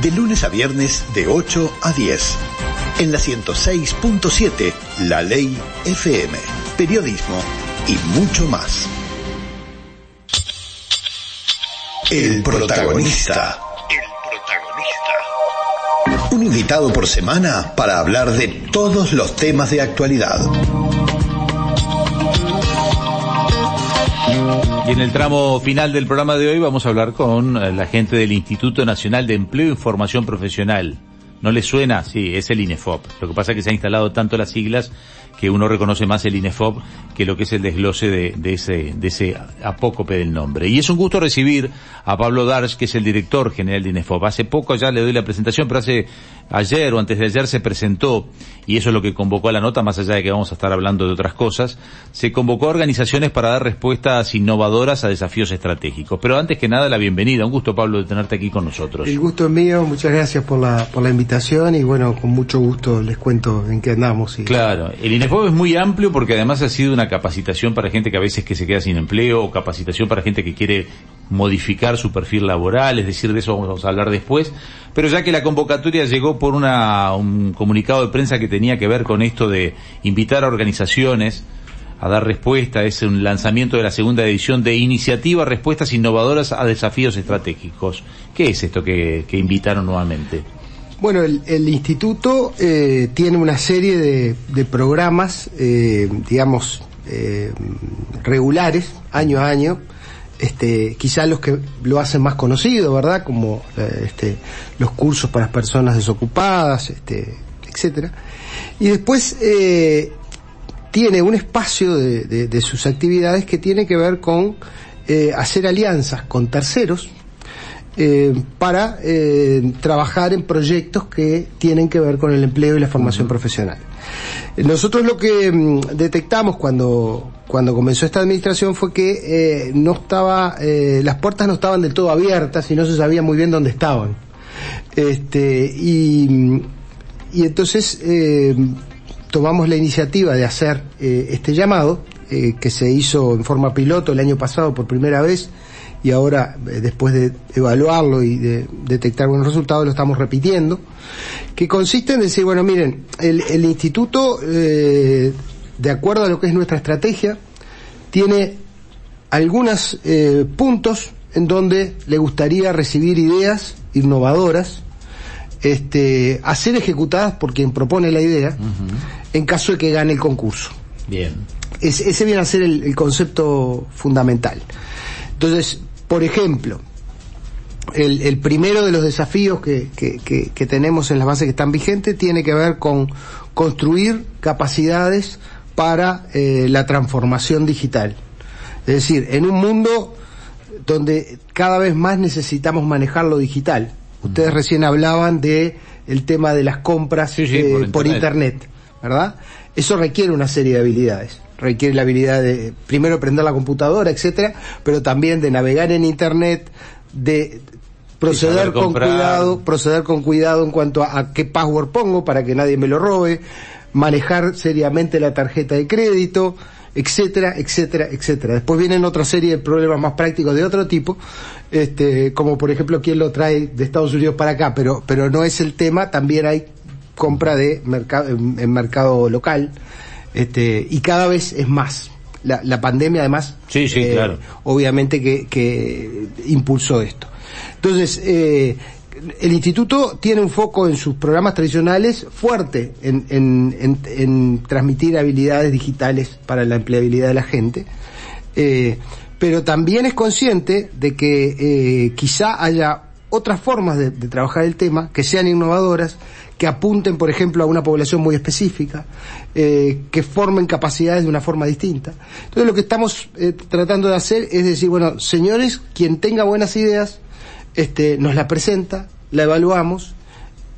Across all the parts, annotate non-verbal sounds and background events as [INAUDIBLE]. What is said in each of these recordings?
De lunes a viernes de 8 a 10. En la 106.7, La Ley FM. Periodismo y mucho más. El protagonista. El protagonista. Un invitado por semana para hablar de todos los temas de actualidad. Y en el tramo final del programa de hoy vamos a hablar con eh, la gente del Instituto Nacional de Empleo e Formación Profesional. ¿No le suena? Sí, es el INEFOP. Lo que pasa es que se ha instalado tanto las siglas que uno reconoce más el INEFOP que lo que es el desglose de, de ese, de ese apócope del nombre. Y es un gusto recibir a Pablo Darsh, que es el director general de INEFOP. Hace poco ya le doy la presentación, pero hace ayer o antes de ayer se presentó, y eso es lo que convocó a la nota, más allá de que vamos a estar hablando de otras cosas, se convocó a organizaciones para dar respuestas innovadoras a desafíos estratégicos. Pero antes que nada, la bienvenida. Un gusto, Pablo, de tenerte aquí con nosotros. El gusto es mío, muchas gracias por la, por la invitación y bueno, con mucho gusto les cuento en qué andamos. Y... Claro, el INEFOP es muy amplio porque además ha sido una capacitación para gente que a veces que se queda sin empleo o capacitación para gente que quiere modificar su perfil laboral, es decir, de eso vamos a hablar después. Pero ya que la convocatoria llegó por una, un comunicado de prensa que tenía que ver con esto de invitar a organizaciones a dar respuesta, es un lanzamiento de la segunda edición de Iniciativa Respuestas Innovadoras a Desafíos Estratégicos. ¿Qué es esto que, que invitaron nuevamente? Bueno, el, instituto eh, tiene una serie de, de programas, eh, digamos, eh, regulares, año a año, este, quizá los que lo hacen más conocido, ¿verdad? Como eh, este, los cursos para personas desocupadas, este, etcétera. Y después eh, tiene un espacio de, de, de, sus actividades que tiene que ver con eh, hacer alianzas con terceros eh, para eh, trabajar en proyectos que tienen que ver con el empleo y la formación uh -huh. profesional. Nosotros lo que mm, detectamos cuando, cuando comenzó esta administración fue que eh, no estaba, eh, las puertas no estaban del todo abiertas y no se sabía muy bien dónde estaban. Este, y, y entonces eh, tomamos la iniciativa de hacer eh, este llamado, eh, que se hizo en forma piloto el año pasado por primera vez, y ahora, eh, después de evaluarlo y de detectar buenos resultados, lo estamos repitiendo, que consiste en decir, bueno, miren, el, el instituto, eh, de acuerdo a lo que es nuestra estrategia, tiene algunos eh, puntos en donde le gustaría recibir ideas innovadoras, este, a ser ejecutadas por quien propone la idea, uh -huh. en caso de que gane el concurso. Bien. Es, ese viene a ser el, el concepto fundamental. Entonces, por ejemplo, el, el, primero de los desafíos que, que, que, que, tenemos en las bases que están vigentes tiene que ver con construir capacidades para eh, la transformación digital. Es decir, en un mundo donde cada vez más necesitamos manejar lo digital. Ustedes mm. recién hablaban de el tema de las compras sí, sí, eh, por, internet. por internet, ¿verdad? Eso requiere una serie de habilidades requiere la habilidad de primero prender la computadora, etcétera, pero también de navegar en internet, de proceder con cuidado, proceder con cuidado en cuanto a, a, qué password pongo para que nadie me lo robe, manejar seriamente la tarjeta de crédito, etcétera, etcétera, etcétera. Después vienen otra serie de problemas más prácticos de otro tipo, este, como por ejemplo quién lo trae de Estados Unidos para acá, pero, pero no es el tema, también hay compra de mercado, en, en mercado local, este, y cada vez es más. La, la pandemia además, sí, sí, eh, claro. obviamente que, que, impulsó esto. Entonces, eh, el instituto tiene un foco en sus programas tradicionales fuerte en, en, en, transmitir habilidades digitales para la empleabilidad de la gente, eh, pero también es consciente de que eh, quizá haya otras formas de, trabajar el tema que sean innovadoras, que apunten, por ejemplo, a una población muy específica, eh, que formen capacidades de una forma distinta. Entonces, lo que estamos tratando de hacer es decir, bueno, señores, quien tenga buenas ideas, este, nos la presenta, la evaluamos,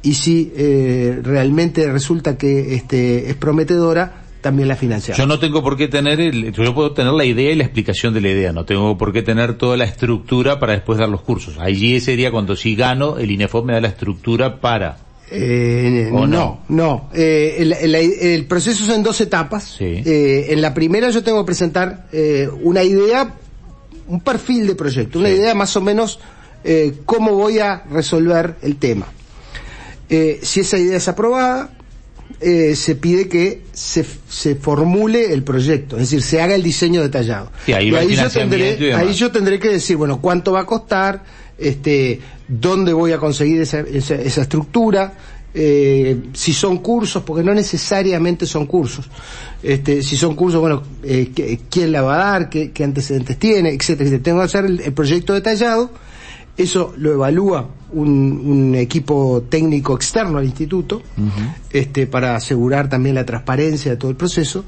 y si eh, realmente resulta que este, es prometedora, también la financiamos. Yo no tengo por qué tener, el, yo puedo tener la idea y la explicación de la idea, no tengo por qué tener toda la estructura para después dar los cursos. Allí sería cuando si gano, el INEFOP me da la estructura para eh, no, no, no. Eh, el, el, el, proceso es en dos etapas. Sí. Eh, en la primera yo tengo que presentar eh, una idea, un perfil de proyecto, una sí. idea más o menos eh, cómo voy a resolver el tema. Eh, si esa idea es aprobada, eh, se pide que se, se, formule el proyecto, es decir, se haga el diseño detallado. y ahí, yo tendré, ahí yo tendré que decir, bueno, cuánto va a costar, este, dónde voy a conseguir esa, esa, esa estructura, eh, si son cursos, porque no necesariamente son cursos. Este, si son cursos, bueno, eh, quién la va a dar, qué, qué antecedentes tiene, etcétera, Tengo que hacer el, proyecto detallado, eso lo evalúa un, un, equipo técnico externo al instituto, este, para asegurar también la transparencia de todo el proceso,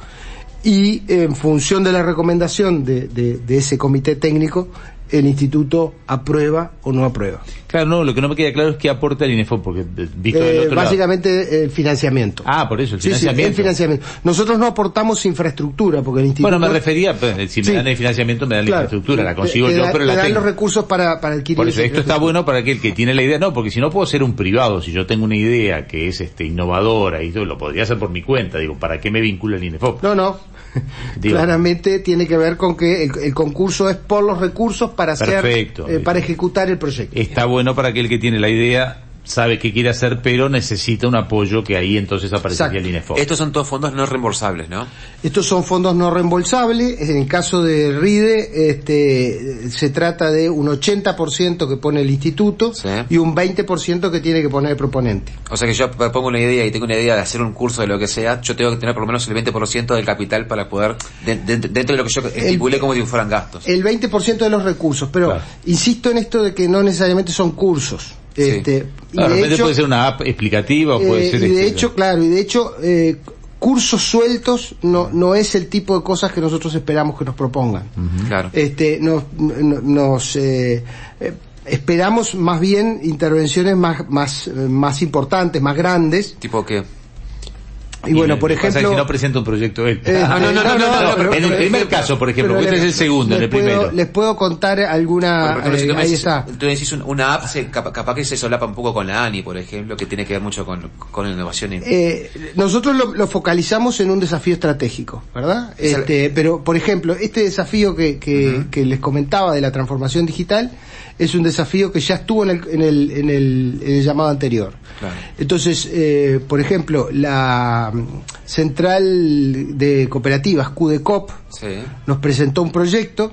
y en función de la recomendación de, de, de ese comité técnico, el instituto aprueba o no aprueba. Claro, no, lo que no me queda claro es qué aporta el INEFO, porque eh, visto eh, otro Básicamente el financiamiento. Ah, por eso, el financiamiento. Sí, el financiamiento. Nosotros no aportamos infraestructura, porque el instituto... Bueno, me refería, pues, si me dan el financiamiento me dan la infraestructura, la consigo yo, pero la dan los recursos para, para adquirir... Por eso, esto está bueno para aquel que tiene la idea, no, porque si no puedo ser un privado, si yo tengo una idea que es este innovadora y todo, lo podría hacer por mi cuenta, digo, ¿para qué me vincula el INEFOP? No, no. [LAUGHS] Claramente tiene que ver con que el, concurso es por los recursos para hacer, eh, para ejecutar el proyecto. Está bueno para aquel que tiene la idea sabe qué quiere hacer, pero necesita un apoyo que ahí entonces aparecería el INEFOP. Estos son todos fondos no reembolsables, ¿no? Estos son fondos no reembolsables. En el caso de RIDE, este, se trata de un 80% que pone el instituto y un 20% que tiene que poner el proponente. O sea que yo pongo una idea y tengo una idea de hacer un curso de lo que sea, yo tengo que tener por lo menos el 20% del capital para poder, dentro de lo que yo estipulé como si fueran gastos. El 20% de los recursos, pero insisto en esto de que no necesariamente son cursos. Este, y de hecho, puede ser una app explicativa, puede eh, ser. Y de este, hecho, claro, y de hecho, eh, cursos sueltos no, no es el tipo de cosas que nosotros esperamos que nos propongan. Claro. Este, nos, nos eh, eh, esperamos más bien intervenciones más, más, más importantes, más grandes. ¿Tipo qué? Y, bueno, por ejemplo... Si no presenta un proyecto él. Eh, no, no, no, no, En el primer caso, por ejemplo, este es el segundo, en el primero. les puedo contar alguna... Eh, ahí está. Entonces decís una app, se, capaz, que se solapa un poco con la ANI, por ejemplo, que tiene que ver mucho con, con innovación. Eh, nosotros lo, lo, focalizamos en un desafío estratégico, ¿verdad? Este, pero, por ejemplo, este desafío que, que, que les comentaba de la transformación digital, es un desafío que ya estuvo en el, en el, en el, llamado anterior. Entonces, eh, por ejemplo, la central de cooperativas, QDCOP, nos presentó un proyecto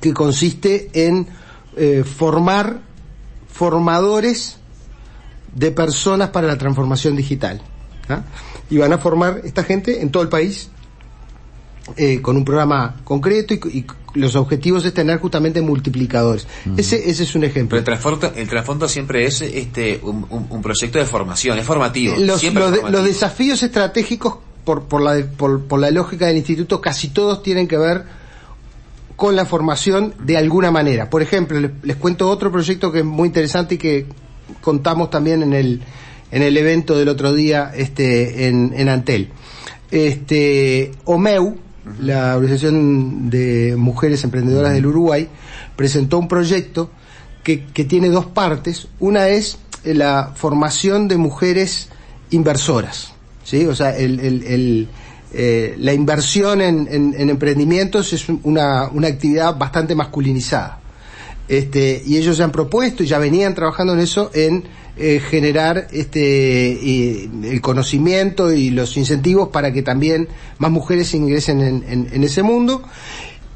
que consiste en eh, formar formadores de personas para la transformación digital. ¿ah? Y van a formar esta gente en todo el país eh, con un programa concreto y, los objetivos es tener justamente multiplicadores. Ese, ese es un ejemplo. Pero el trasfondo, el trasfondo siempre es este un, un, proyecto de formación, es formativo. Los, los, desafíos estratégicos, por, por, la, por, por la lógica del instituto, casi todos tienen que ver con la formación de alguna manera. Por ejemplo, les, cuento otro proyecto que es muy interesante y que contamos también en el, en el evento del otro día este, en, en Antel. Este, OMEU, la Organización de Mujeres Emprendedoras del Uruguay, presentó un proyecto que, que tiene dos partes. Una es eh, la formación de mujeres inversoras, ¿sí? O sea, el, el, el eh, la inversión en, en, emprendimientos es una, una actividad bastante masculinizada. Este, y ellos se han propuesto y ya venían trabajando en eso en eh, generar este el conocimiento y los incentivos para que también más mujeres ingresen en, en, ese mundo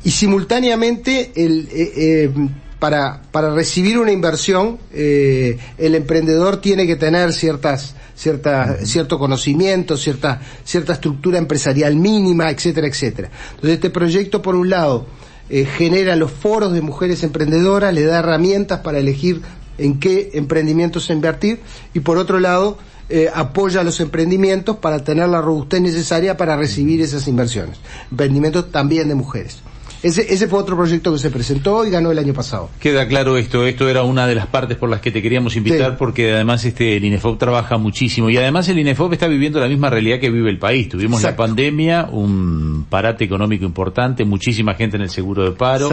y simultáneamente el eh, eh, para, para recibir una inversión el emprendedor tiene que tener ciertas cierta, cierto conocimiento, cierta, cierta estructura empresarial mínima, etcétera, etcétera. Entonces este proyecto, por un lado, genera los foros de mujeres emprendedoras, le da herramientas para elegir en qué emprendimientos invertir y por otro lado eh, apoya a los emprendimientos para tener la robustez necesaria para recibir esas inversiones. Emprendimientos también de mujeres. Ese, ese fue otro proyecto que se presentó y ganó el año pasado. Queda claro esto, esto era una de las partes por las que te queríamos invitar porque además este el INEFOP trabaja muchísimo y además el INEFOP está viviendo la misma realidad que vive el país. Tuvimos la pandemia, un parate económico importante, muchísima gente en el seguro de paro,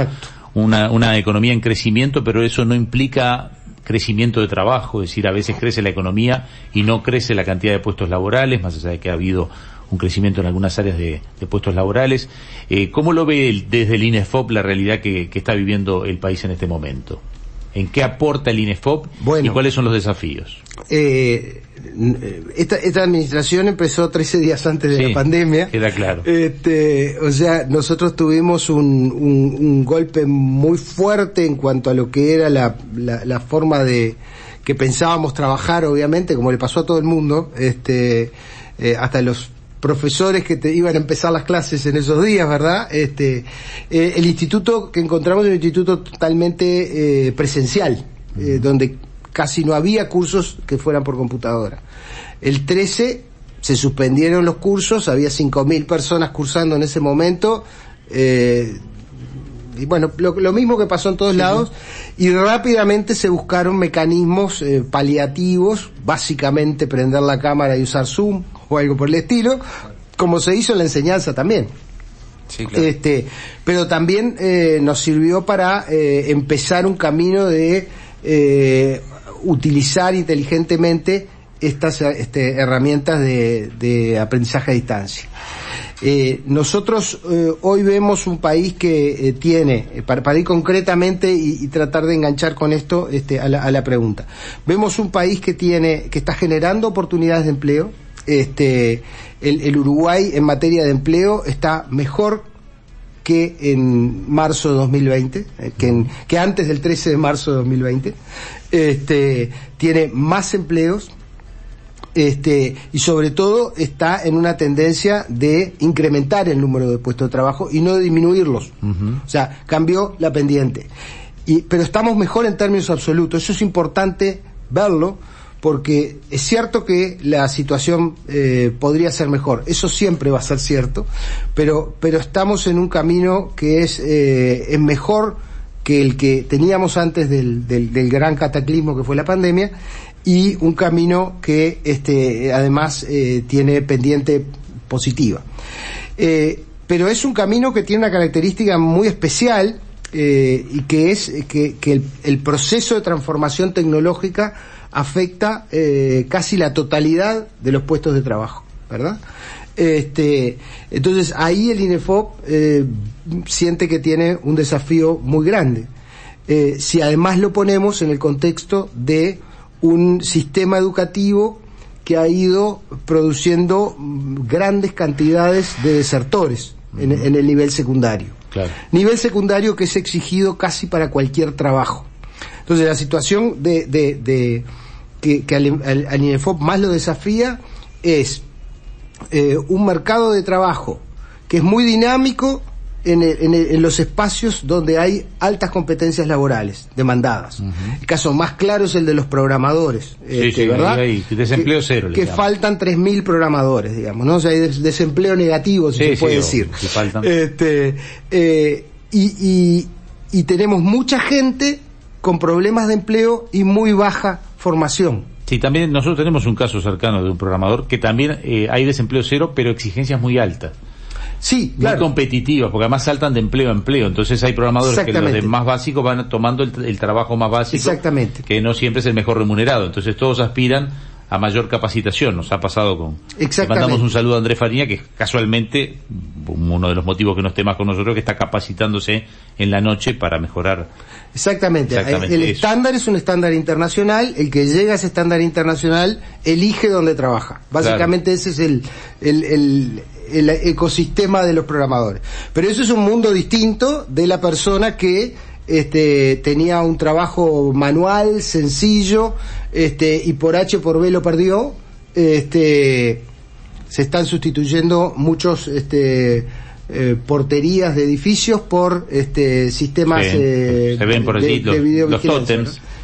una, una economía en crecimiento, pero eso no implica crecimiento de trabajo, es decir, a veces crece la economía y no crece la cantidad de puestos laborales, más allá de que ha habido un crecimiento en algunas áreas de, puestos laborales. Eh, ¿Cómo lo ve desde el INEFOP la realidad que, está viviendo el país en este momento? en qué aporta el INEFOP y cuáles son los desafíos. Eh, esta, esta administración empezó 13 días antes de la pandemia. Queda claro. Este, o sea, nosotros tuvimos un, un, golpe muy fuerte en cuanto a lo que era la, la, forma de que pensábamos trabajar, obviamente, como le pasó a todo el mundo, este, eh, hasta los profesores que te iban a empezar las clases en esos días, ¿verdad? Este, eh, el instituto que encontramos es un instituto totalmente eh, presencial, eh, donde casi no había cursos que fueran por computadora. El 13 se suspendieron los cursos, había 5.000 personas cursando en ese momento, y bueno, lo, mismo que pasó en todos lados, y rápidamente se buscaron mecanismos paliativos, básicamente prender la cámara y usar Zoom, o algo por el estilo, como se hizo en la enseñanza también. Este, pero también eh, nos sirvió para eh, empezar un camino de eh, utilizar inteligentemente estas este, herramientas de, aprendizaje a distancia. nosotros hoy vemos un país que tiene, para, ir concretamente y, tratar de enganchar con esto este, a, la, a la pregunta, vemos un país que tiene, que está generando oportunidades de empleo, este, el, Uruguay en materia de empleo está mejor que en marzo de 2020, eh, que, que antes del 13 de marzo de 2020. Este, tiene más empleos, este, y sobre todo está en una tendencia de incrementar el número de puestos de trabajo y no de disminuirlos. O sea, cambió la pendiente. Y, pero estamos mejor en términos absolutos. Eso es importante verlo porque es cierto que la situación eh, podría ser mejor, eso siempre va a ser cierto, pero, pero estamos en un camino que es, eh, mejor que el que teníamos antes del, del, del, gran cataclismo que fue la pandemia y un camino que este, además eh, tiene pendiente positiva. Eh, pero es un camino que tiene una característica muy especial y que es que, que el proceso de transformación tecnológica afecta eh, casi la totalidad de los puestos de trabajo, ¿verdad? Este, entonces ahí el INEFOP eh, siente que tiene un desafío muy grande. Eh, si además lo ponemos en el contexto de un sistema educativo que ha ido produciendo grandes cantidades de desertores en, el nivel secundario. Nivel secundario que es exigido casi para cualquier trabajo. Entonces la situación de, de que, al, INEFOP más lo desafía es eh, un mercado de trabajo que es muy dinámico en, los espacios donde hay altas competencias laborales demandadas. El caso más claro es el de los programadores, este, ¿verdad? desempleo cero. Que faltan 3.000 programadores, digamos, ¿no? O sea, hay desempleo negativo, si se puede decir. Este, eh, y, y tenemos mucha gente con problemas de empleo y muy baja formación. Sí, también nosotros tenemos un caso cercano de un programador que también eh, hay desempleo cero, pero exigencias muy altas. Sí, claro. Muy competitivas, porque además saltan de empleo a empleo. Entonces hay programadores que los de más básicos van tomando el, trabajo más básico. Exactamente. Que no siempre es el mejor remunerado. Entonces todos aspiran a mayor capacitación. Nos ha pasado con... Exactamente. mandamos un saludo a Andrés Faría, que casualmente, uno de los motivos que no esté más con nosotros, que está capacitándose en la noche para mejorar. Exactamente. el estándar es un estándar internacional. El que llega a ese estándar internacional elige dónde trabaja. Básicamente ese es el, el, el el ecosistema de los programadores. Pero eso es un mundo distinto de la persona que este, tenía un trabajo manual, sencillo, este, y por H por B lo perdió, este, se están sustituyendo muchos, este, eh, porterías de edificios por este sistemas eh, se ven por allí, de, los,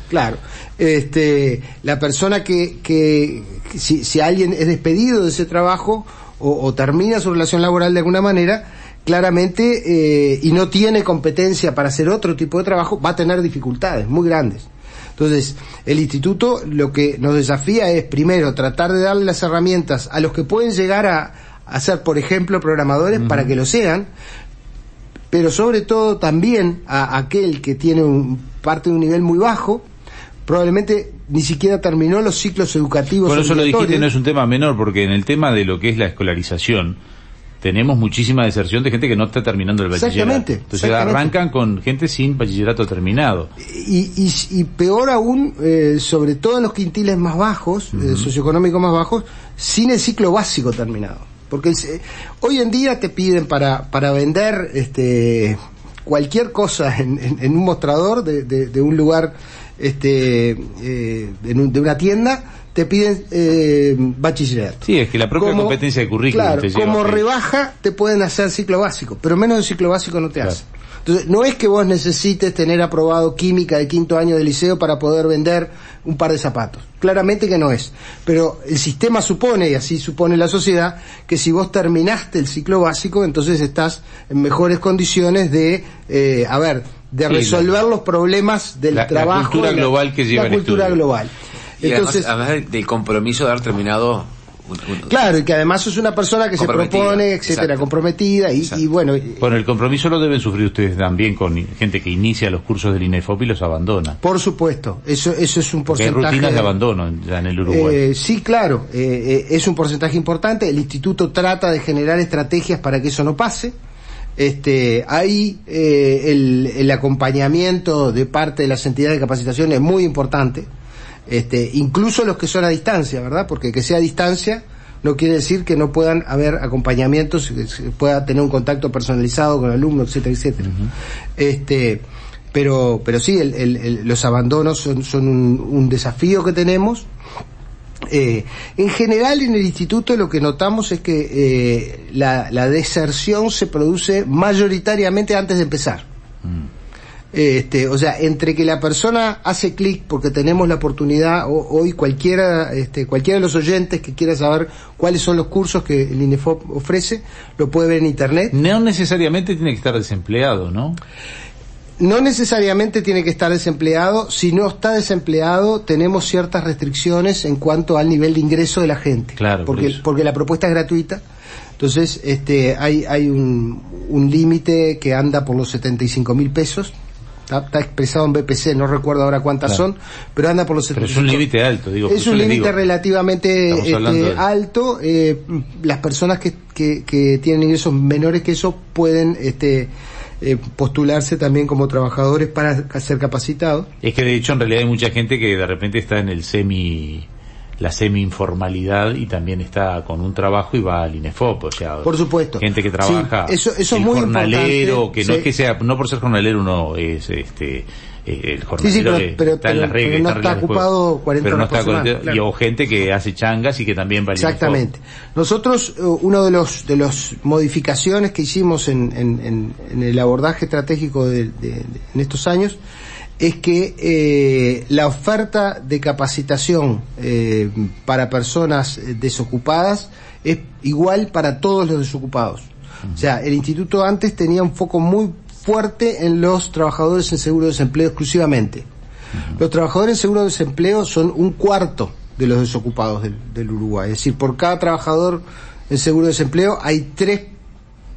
Claro. Este, la persona que, que si, si alguien es despedido de ese trabajo o, o termina su relación laboral de alguna manera, claramente eh, y no tiene competencia para hacer otro tipo de trabajo, va a tener dificultades muy grandes. Entonces, el instituto lo que nos desafía es, primero, tratar de darle las herramientas a los que pueden llegar a, a ser, por ejemplo, programadores para que lo sean, pero sobre todo también a aquel que tiene un, parte de un nivel muy bajo, probablemente ni siquiera terminó los ciclos educativos. Por eso lo dijiste, no es un tema menor, porque en el tema de lo que es la escolarización, tenemos muchísima deserción de gente que no está terminando el bachillerato. Exactamente, Entonces exactamente. arrancan con gente sin bachillerato terminado. Y, y, y peor aún, eh, sobre todo en los quintiles más bajos, eh, socioeconómicos más bajos, sin el ciclo básico terminado. Porque se- hoy en día te piden para, para vender este, cualquier cosa en, en- en un mostrador de, de- de un lugar, este, eh, en un- de una tienda, te piden eh, bachillerato. Sí, es que la propia competencia de currículum Claro, te lleva como rebaja te pueden hacer ciclo básico, pero menos de ciclo básico no te Claro. hace. Entonces, no es que vos necesites tener aprobado química de quinto año de liceo para poder vender un par de zapatos. Claramente que no es. Pero el sistema supone, y así supone la sociedad, que si vos terminaste el ciclo básico, entonces estás en mejores condiciones de, eh, a ver, de Sí, resolver los problemas del la- la trabajo. cultura global que lleva La cultura global. Y Entonces, además, además del compromiso de haber terminado un- un- claro, y que además es una persona que se propone, etcétera, exacto. comprometida, y, y bueno, Bueno, el compromiso lo deben sufrir ustedes también con gente que inicia los cursos del INEFOP y los abandona. Por supuesto, eso, eso es un Porque hay porcentaje. rutinas de abandono ya en el Uruguay. Eh, sí, claro, eh, eh, es un porcentaje importante. El instituto trata de generar estrategias para que eso no pase. Este, ahí eh, el, el acompañamiento de parte de las entidades de capacitación es muy importante. Este, incluso los que son a distancia, ¿verdad? Porque que sea a distancia no quiere decir que no puedan haber acompañamientos, que se pueda tener un contacto personalizado con el alumno, etcétera, etcétera. Este, pero, pero sí, el- el- el- los abandonos son, son un, un desafío que tenemos. Eh, en general en el instituto lo que notamos es que eh, la, la deserción se produce mayoritariamente antes de empezar. Este, o sea, entre que la persona hace clic porque tenemos la oportunidad, o- hoy cualquiera, este, cualquiera de los oyentes que quiera saber cuáles son los cursos que el INEFOP ofrece, lo puede ver en internet. No necesariamente tiene que estar desempleado, ¿no? No necesariamente tiene que estar desempleado. Si no está desempleado, tenemos ciertas restricciones en cuanto al nivel de ingreso de la gente. Claro, por porque, porque la propuesta es gratuita. Entonces, este, hay, hay un, un límite que anda por los 75 mil pesos. Está, está expresado en BPC, no recuerdo ahora cuántas Claro. son, pero anda por los Pero 75 es un límite alto, digo. es un límite relativamente este, alto. eh, las personas que, que, que tienen ingresos menores que eso pueden este, eh, postularse también como trabajadores para ser capacitados. Es que de hecho en realidad hay mucha gente que de repente está en el semi la semi informalidad y también está con un trabajo y va al INEFOP, o sea, Por supuesto. gente que trabaja Sí, eso- eso es muy jornalero, importante, que no sí. es que sea no por ser jornalero uno es este eh, el Sí, jornalero sí, pero- que pero- está en las reglas, pero no está ocupado 40 pero no horas por está semana, 40 y o gente que hace changas y que también va. Exactamente. Nosotros, eh, uno de los de las modificaciones que hicimos en, en- en- en el abordaje estratégico de, de- de- en estos años es que eh, la oferta de capacitación eh, para personas eh, desocupadas es igual para todos los desocupados. O sea, el instituto antes tenía un foco muy fuerte en los trabajadores en seguro de desempleo exclusivamente. Los trabajadores en seguro de desempleo son un cuarto de los desocupados del, del Uruguay. Es decir, por cada trabajador en seguro de desempleo hay tres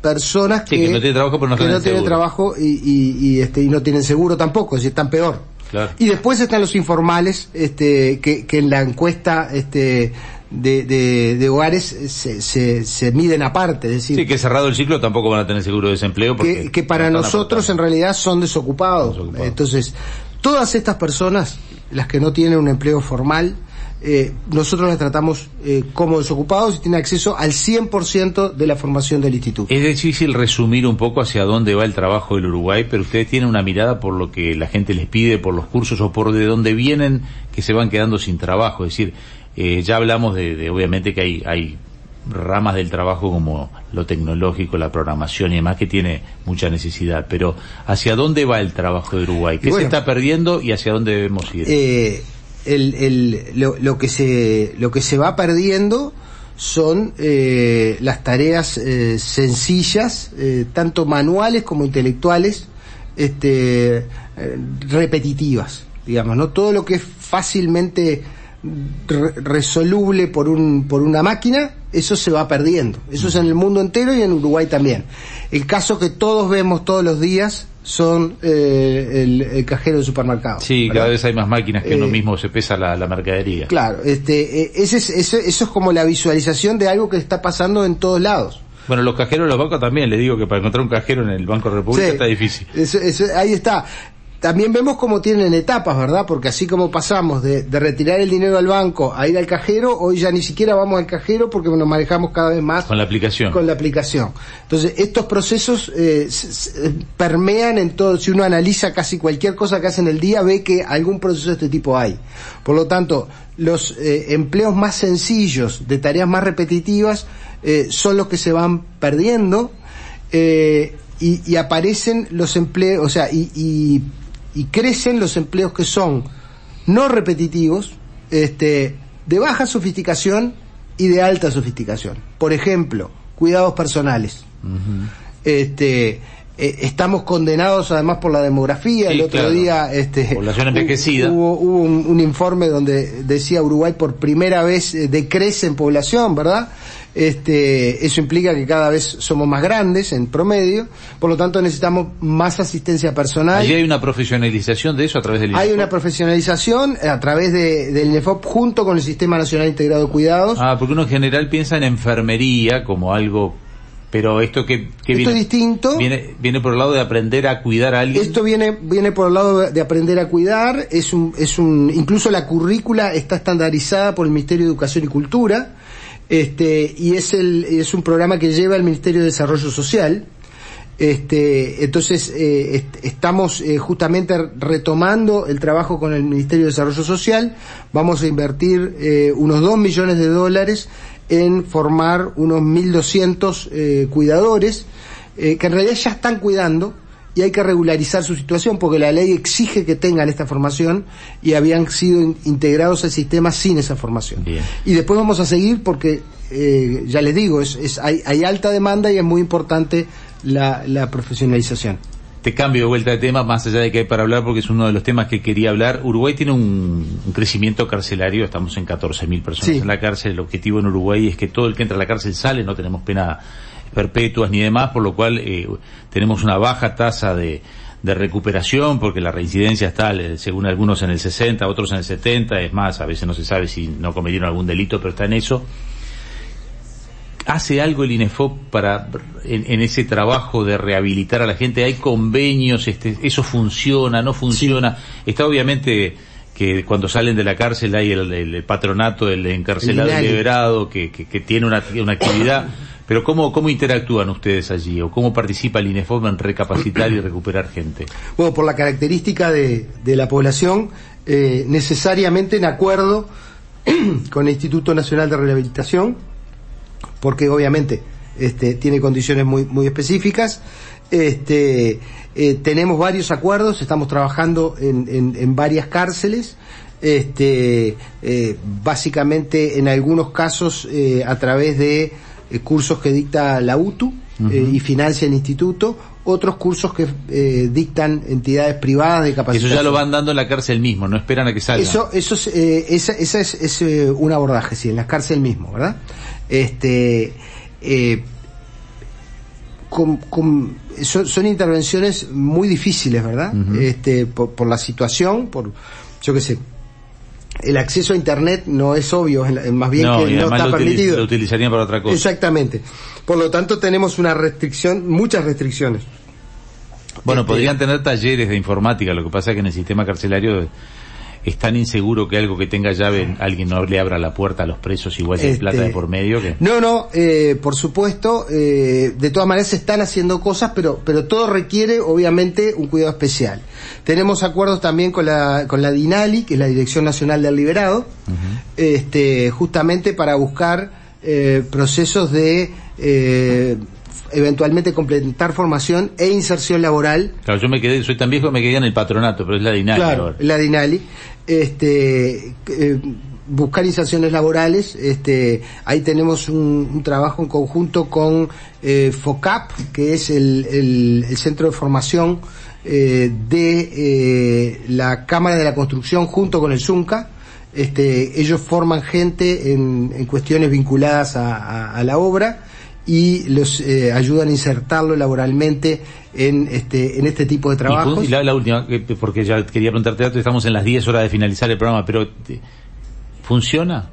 personas Sí, que, que no tienen trabajo, pero no que tienen no tienen seguro. trabajo y, y, y, este, y no tienen seguro tampoco, es decir, están peor. Claro. Y después están los informales, este, que, que en la encuesta, este, de, de, de hogares se, se, se miden aparte, es decir, Sí, que cerrado el ciclo tampoco van a tener seguro de desempleo porque que, que para no nosotros en realidad son desocupados. Desocupados. Entonces, todas estas personas, las que no tienen un empleo formal, eh, nosotros las tratamos eh, como desocupados y tienen acceso al 100% de la formación del instituto. Es difícil resumir un poco hacia dónde va el trabajo del Uruguay, pero ustedes tienen una mirada por lo que la gente les pide, por los cursos o por de dónde vienen que se van quedando sin trabajo. Es decir, eh, ya hablamos de, de, obviamente que hay, hay ramas del trabajo como lo tecnológico, la programación y demás que tiene mucha necesidad, pero ¿hacia dónde va el trabajo de Uruguay? ¿Qué bueno, se está perdiendo y hacia dónde debemos ir? Eh, el, el, lo, lo que se, lo que se va perdiendo son eh, las tareas eh, sencillas, eh, tanto manuales como intelectuales, este, eh, repetitivas, digamos, ¿no? Todo lo que es fácilmente re- resoluble por un por una máquina, eso se va perdiendo. Eso es en el mundo entero y en Uruguay también. El caso que todos vemos todos los días son eh, el, el cajero del supermercado. sí, ¿verdad? cada vez hay más máquinas que uno Eh, mismo se pesa la, la mercadería. Claro, este, eh, ese es, ese- eso es como la visualización de algo que está pasando en todos lados. Bueno, los cajeros de los bancos también, le digo que para encontrar un cajero en el Banco República está difícil. ahí está también vemos cómo tienen etapas, ¿verdad? Porque así como pasamos de, retirar el dinero al banco a ir al cajero, hoy ya ni siquiera vamos al cajero porque nos manejamos cada vez más con la aplicación. Con la aplicación. Entonces, estos procesos eh, permean en todo. Si uno analiza casi cualquier cosa que hace en el día, ve que algún proceso de este tipo hay. Por lo tanto, los eh, empleos más sencillos, de tareas más repetitivas, eh, son los que se van perdiendo. y, aparecen los empleos, o sea, y y crecen los empleos que son no repetitivos, este, de baja sofisticación y de alta sofisticación. Por ejemplo, cuidados personales. Este, eh, estamos condenados además por la demografía. el otro día, este, población envejecida. Hubo, un, un, informe donde decía Uruguay por primera vez eh, decrece en población, ¿verdad? Este, eso implica que cada vez somos más grandes en promedio, por lo tanto necesitamos más asistencia personal. ¿Allí hay una profesionalización de eso a través del INEFOP? Hay una profesionalización a través de, del INEFOP junto con el Sistema Nacional Integrado de Cuidados. Ah, porque uno en general piensa en enfermería como algo pero esto que, que viene, distinto. Viene, viene por el lado de aprender a cuidar a alguien. Esto viene, viene por el lado de aprender a cuidar. Es un, es un, incluso la currícula está estandarizada por el Ministerio de Educación y Cultura este, y es, el, es un programa que lleva el Ministerio de Desarrollo Social. Este, entonces, eh, estamos eh, justamente retomando el trabajo con el Ministerio de Desarrollo Social. Vamos a invertir eh, unos 2 millones de dólares en formar unos 1.200 cuidadores que en realidad ya están cuidando, y hay que regularizar su situación porque la ley exige que tengan esta formación y habían sido integrados al sistema sin esa formación. Y después vamos a seguir porque, eh, ya les digo, es, hay, alta demanda y es muy importante la, profesionalización. Te cambio de vuelta de tema, más allá de que hay para hablar, porque es uno de los temas que quería hablar. Uruguay tiene un, crecimiento carcelario, estamos en 14.000 personas en la cárcel. El objetivo en Uruguay es que todo el que entra a la cárcel sale, no tenemos pena perpetuas ni demás, por lo cual eh, tenemos una baja tasa de, de recuperación porque la reincidencia está, según algunos, en el 60, otros en el 70, es más, a veces no se sabe si no cometieron algún delito, pero está en eso. ¿Hace algo el INEFOP para, en, ese trabajo de rehabilitar a la gente? ¿Hay convenios? Este, ¿Eso funciona? ¿No funciona? Está obviamente que cuando salen de la cárcel hay el, patronato, el encarcelado liberado, que, que, tiene una, una actividad pero ¿cómo, interactúan ustedes allí o cómo participa el INEFOM en recapacitar y recuperar gente? Bueno, por la característica de, la población, eh, necesariamente en acuerdo [CLEARS THROAT] con el Instituto Nacional de Rehabilitación, porque obviamente este, tiene condiciones muy, específicas. Este, eh, tenemos varios acuerdos, estamos trabajando en, varias cárceles, este, eh, básicamente en algunos casos a través de eh, cursos que dicta la UTU eh, y financia el instituto, otros cursos que eh, dictan entidades privadas de capacitación. Eso ya lo van dando en la cárcel mismo, no esperan a que salga. Eso, eso es, esa, esa es, es un abordaje, sí, en la cárcel mismo, ¿verdad? Este, son, son, intervenciones muy difíciles, ¿verdad? Este, por, por la situación, por, yo qué sé, el acceso a internet no es obvio, más bien que no está permitido. Lo utilizarían para otra cosa. Exactamente. Por lo tanto, tenemos una restricción, muchas restricciones. Bueno, este, podrían tener talleres de informática, lo que pasa es que en el sistema carcelario es tan inseguro que algo que tenga llave alguien no le abra la puerta a los presos igual si hay plata de este, por medio que no no eh, por supuesto eh, de todas maneras se están haciendo cosas pero pero todo requiere obviamente un cuidado especial tenemos acuerdos también con la con la DINALI que es la Dirección Nacional del Liberado este justamente para buscar eh, procesos de eventualmente completar formación e inserción laboral. Claro, yo me quedé, soy tan viejo que me quedé en el patronato, pero es la DINALI. Claro, la DINALI este, eh, buscar inserciones laborales. Este, ahí tenemos un, trabajo en conjunto con eh, FOCAP, que es el, centro de formación eh, de la Cámara de la Construcción junto con el ZUNCA. Este, ellos forman gente en, cuestiones vinculadas a, la obra y los ayudan a insertarlo laboralmente en este, en este tipo de trabajos. Y, la, última, porque ya quería preguntarte, estamos en las 10 horas de finalizar el programa, pero ¿funciona?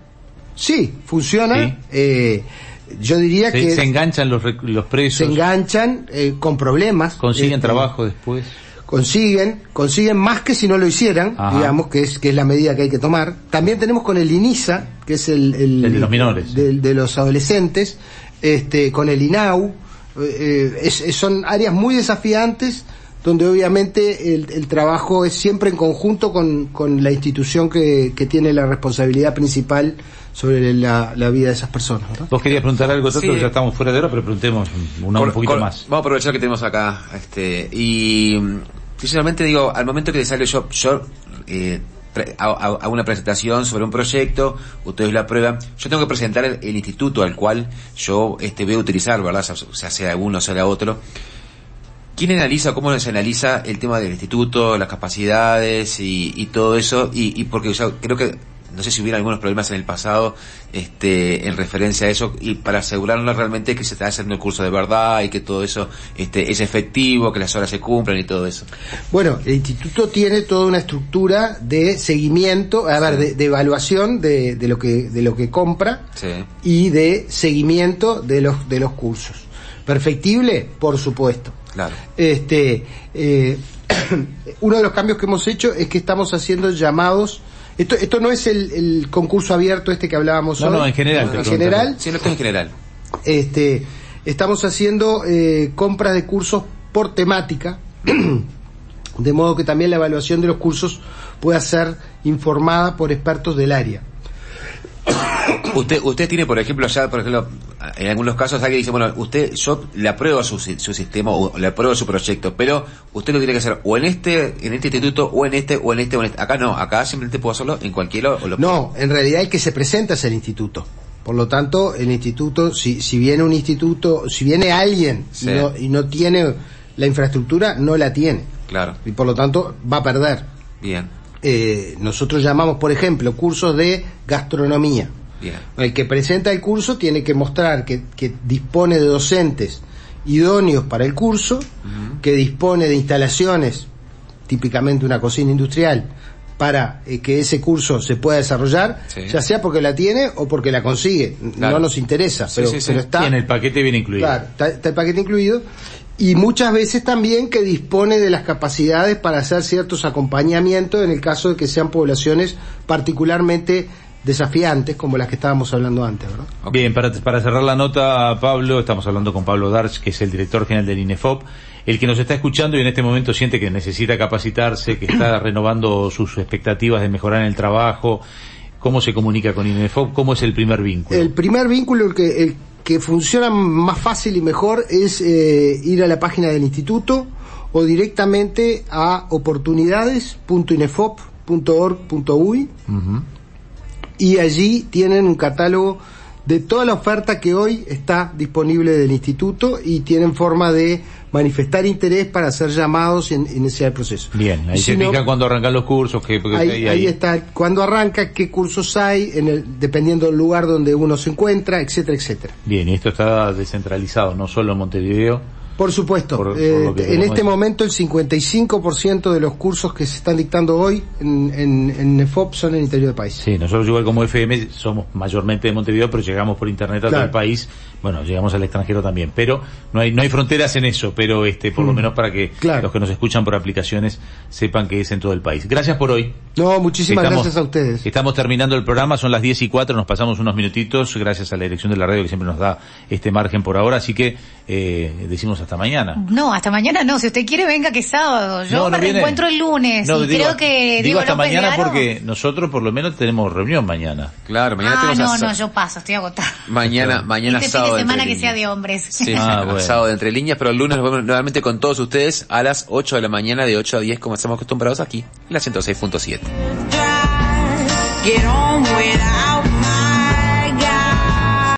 Sí, funciona. Eh, yo diría Se, que se enganchan los, los presos, se enganchan eh, con problemas. consiguen Este, trabajo después. consiguen, consiguen más que si no lo hicieran, Ajá. digamos, que es, que es la medida que hay que tomar. También tenemos con el INISA, que es el, El de los menores. de, de los adolescentes, este, con el INAU, eh, es- son áreas muy desafiantes donde obviamente el, el trabajo es siempre en conjunto con, con la institución que, que tiene la responsabilidad principal sobre la, la vida de esas personas. ¿no? Vos querías preguntar algo, Tato, Sí. que ya estamos fuera de hora, pero preguntemos una, un poquito más. Vamos a aprovechar que tenemos acá, este, y sinceramente digo, al momento que le sale yo, yo eh, hago una presentación sobre un proyecto, ustedes la aprueban, yo tengo que presentar el, instituto al cual yo este voy a utilizar, ¿verdad? O sea, sea uno, sea otro. ¿Quién analiza, cómo se analiza el tema del instituto, las capacidades y, y todo eso? Y, y porque yo creo que, no sé si hubiera algunos problemas en el pasado, este, en referencia a eso, y para asegurarnos realmente que se está haciendo el curso de verdad y que todo eso, este, es efectivo, que las horas se cumplan y todo eso. Bueno, el instituto tiene toda una estructura de seguimiento, a ver, de, de evaluación de, de lo que de lo que compra Sí. y de seguimiento de los de los cursos. Perfectible, por supuesto. Claro. Este, eh, [CLEARS THROAT] uno de los cambios que hemos hecho es que estamos haciendo llamados. Esto, esto no es el, el concurso abierto este que hablábamos No, hoy. no, en general, En general, Sí, no en general. este, estamos haciendo eh, compras de cursos por temática, [CLEARS THROAT] de modo que también la evaluación de los cursos pueda ser informada por expertos del área. Usted, usted tiene, por ejemplo, ya, por ejemplo, en algunos casos alguien dice, bueno, usted, yo le apruebo su, si- su sistema o le apruebo su proyecto, pero usted lo tiene que hacer o en este, en este instituto, o en este, o en este, o en este. Acá no, acá simplemente puedo hacerlo en cualquier o lo No, en realidad el que se presenta es el instituto. Por lo tanto, el instituto, si, si viene un instituto, si viene alguien Sí. y, no, y no tiene la infraestructura, no la tiene. Claro, Y por lo tanto va a perder. bien, Eh, nosotros llamamos, por ejemplo, cursos de gastronomía. Bien. El que presenta el curso tiene que mostrar que, que dispone de docentes idóneos para el curso, que dispone de instalaciones, típicamente una cocina industrial, para eh, que ese curso se pueda desarrollar, Sí. ya sea porque la tiene o porque la consigue. Claro. No nos interesa, Sí, pero, sí, sí. pero está, Y en el paquete viene incluido. claro, está, está el paquete incluido. Y muchas veces también que dispone de las capacidades para hacer ciertos acompañamientos en el caso de que sean poblaciones particularmente desafiantes como las que estábamos hablando antes, ¿verdad? Bien, para, para cerrar la nota, Pablo, estamos hablando con Pablo Darch, que es el director general del INEFOP, el que nos está escuchando y en este momento siente que necesita capacitarse, que está [COUGHS] renovando sus expectativas de mejorar en el trabajo. ¿Cómo se comunica con INEFOP? ¿Cómo es el primer vínculo? El primer vínculo, el que, el que funciona más fácil y mejor es eh, ir a la página del instituto o directamente a oportunidades.inefop.org.uy Ujú. Y allí tienen un catálogo de toda la oferta que hoy está disponible del instituto y tienen forma de manifestar interés para hacer llamados y en- iniciar el proceso. Bien, ahí Y se si no, indica cuando arrancan los cursos, que, ahí, ahí- está cuando arranca, qué cursos hay, en el, dependiendo del lugar donde uno se encuentra, etcétera, etcétera. Bien, y esto está descentralizado, no solo en Montevideo. Por supuesto, Por- por eh, en este momento el 55% de los cursos que se están dictando hoy en, en, en son en el interior del país. Sí, nosotros igual como FM somos mayormente de Montevideo, pero llegamos por internet a todo Claro. el país. Bueno, llegamos al extranjero también, pero no hay no hay fronteras en eso, pero este por lo menos para que Mm. Claro. los que nos escuchan por aplicaciones sepan que es en todo el país. Gracias por hoy. No, muchísimas Estamos- gracias a ustedes. Estamos terminando el programa, son las 10 y 4, nos pasamos unos minutitos, gracias a la dirección de la radio que siempre nos da este margen por ahora, así que eh, decimos hasta mañana. No, hasta mañana no. Si usted quiere, venga que es sábado. Yo No, no me viene. reencuentro el lunes. No, y digo, creo que digo hasta López mañana porque nosotros por lo menos tenemos reunión mañana. Claro, mañana Ah, tenemos no, no, yo paso, estoy agotada. Mañana, mañana este fin sábado de semana que sea de hombres. Sí, [LAUGHS] Ah, bueno. sábado de entre líneas, pero el lunes nos vemos nuevamente con todos ustedes a las 8 de la mañana, de 8 a 10, como estamos acostumbrados aquí, en la 106.7. Get on without